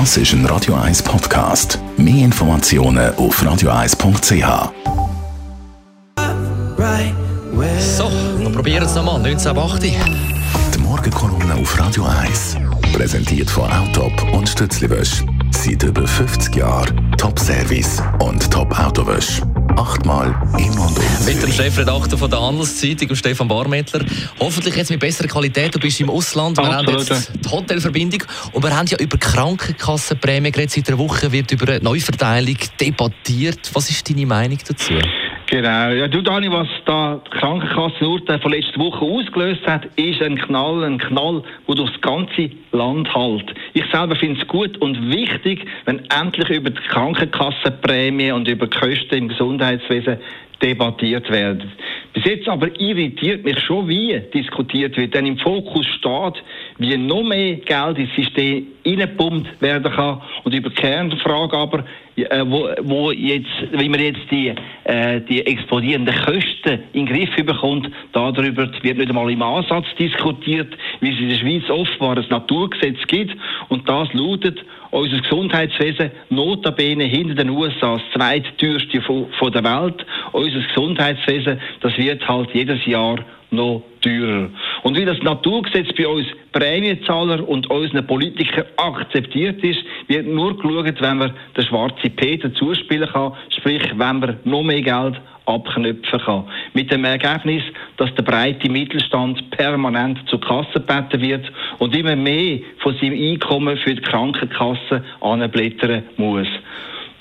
Das ist ein Radio 1 Podcast. Mehr Informationen auf radio1.ch. So, wir probieren es nochmal. 1980. Die Morgenkolumne auf Radio 1. Präsentiert von Autop und Stützliwösch. Seit über 50 Jahren Top-Service und Top-Autowösch. Achtmal in und um Mit dem. Chefredakteur von der Handelszeitung, Stefan Barmettler. Hoffentlich jetzt mit besserer Qualität. Du bist im Ausland. Wir haben Absolut. jetzt die Hotelverbindung. Und wir haben ja über Krankenkassenprämie geredet. Seit einer Woche wird über eine Neuverteilung debattiert. Was ist deine Meinung dazu? Genau. Ja, du, Dani, was da die Krankenkassenurteil von letzter Woche ausgelöst hat, ist ein Knall, ein Knall, der durchs ganze Land hält. Ich selber finde es gut und wichtig, wenn endlich über die Krankenkassenprämie und über die Kosten im Gesundheitswesen debattiert werden. Bis jetzt aber irritiert mich schon, wie diskutiert wird. Denn im Fokus steht, wie noch mehr Geld ins System reingepumpt werden kann. Und über die Kernfrage aber, äh, wo, wo jetzt, wie man jetzt die, äh, die explodierenden Kosten in den Griff bekommt, darüber wird nicht einmal im Ansatz diskutiert, wie es in der Schweiz offenbar ein Naturgesetz gibt. Und das lautet, unser Gesundheitswesen notabene hinter den USA das zweitteuerste von, von der Welt. Unser Gesundheitswesen, das wird halt jedes Jahr noch teurer. Und wie das Naturgesetz bei uns Prämienzahler und unseren Politikern akzeptiert ist, wird nur geschaut, wenn man den schwarzen Peter zuspielen kann, sprich, wenn man noch mehr Geld abknüpfen kann. Mit dem Ergebnis, dass der breite Mittelstand permanent zur Kasse gebeten wird und immer mehr von seinem Einkommen für die Krankenkasse anblättern muss.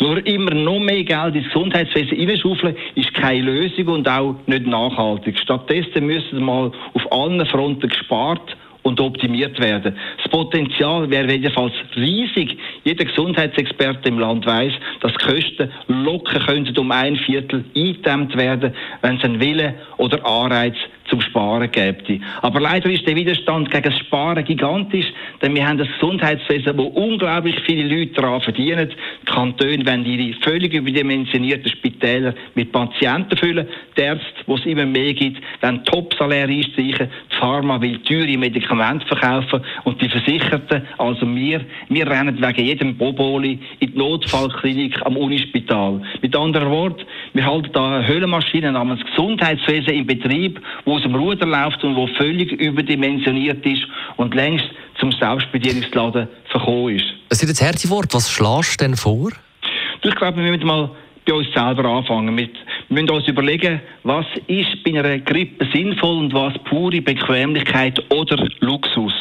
Nur immer noch mehr Geld ins Gesundheitswesen reinschaufeln, ist keine Lösung und auch nicht nachhaltig. Stattdessen müssen mal auf allen Fronten gespart und optimiert werden. Das Potenzial wäre jedenfalls riesig. Jeder Gesundheitsexperte im Land weiß, dass Kosten locker könnten um ein Viertel eingedämmt werden, wenn es einen Wille oder Anreiz zum Sparen gäbe. Aber leider ist der Widerstand gegen das Sparen gigantisch, denn wir haben ein Gesundheitswesen, wo unglaublich viele Leute daran verdienen. Die Kantone wollen ihre völlig überdimensionierten Spitäler mit Patienten füllen. Die Ärzte, wo es immer mehr gibt, dann Top-Salär einstreichen. Die Pharma will teure Medikamente verkaufen und die Versicherten, also wir, wir rennen wegen jedem Boboli in die Notfallklinik am Unispital. Mit anderen Worten, wir halten da eine Höhlenmaschine namens Gesundheitswesen in Betrieb, wo aus dem Ruder läuft und wo völlig überdimensioniert ist und längst zum Selbstbedienungsladen verkommen ist. Es sind jetzt harte Worte. Was schlägst du denn vor? Ich glaube, wir müssen mal bei uns selber anfangen. Mit, wir müssen uns überlegen, was ist bei einer Grippe sinnvoll und was pure Bequemlichkeit oder Luxus.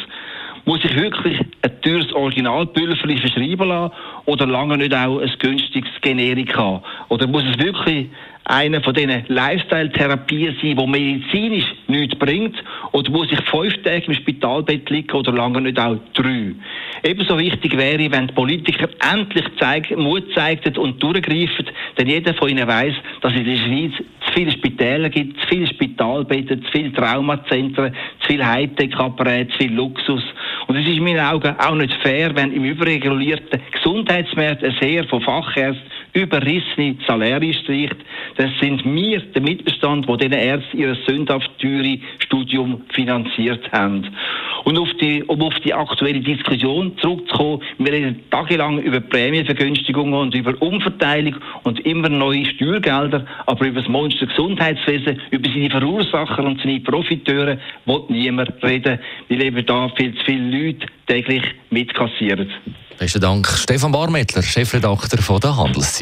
Muss ich wirklich ein teures Originalpülverli verschreiben lassen oder lange nicht auch ein günstiges Generik haben? Oder muss es wirklich eine von diesen Lifestyle-Therapien sein, die medizinisch nichts bringt? Oder muss ich fünf Tage im Spitalbett liegen oder lange nicht auch drei? Ebenso wichtig wäre, wenn die Politiker endlich zeig, Mut zeigten und durchgreifen, denn jeder von ihnen weiß, dass es in der Schweiz zu viele Spitäler gibt, zu viele Spitalbetten, zu viele Traumazentren, zu viel Hightech-Apparate, zu viel Luxus. Und es ist in meinen Augen auch nicht fair, wenn im überregulierten Gesundheitsmarkt ein Heer von Fachärzten überrissene Saläre streicht. Das sind wir, der Mittelstand, wo diesen Ärzte ihr sündhaft teure Studium finanziert haben. Und auf die, um auf die aktuelle Diskussion zurückzukommen, wir reden tagelang über Prämienvergünstigungen und über Umverteilung und immer neue Steuergelder, aber über das Monster Gesundheitswesen, über seine Verursacher und seine Profiteure will niemand reden, weil eben da viel zu viele Leute täglich mitkassieren. Besten Dank. Stefan Barmettler, Chefredakteur von der Handelszeitung.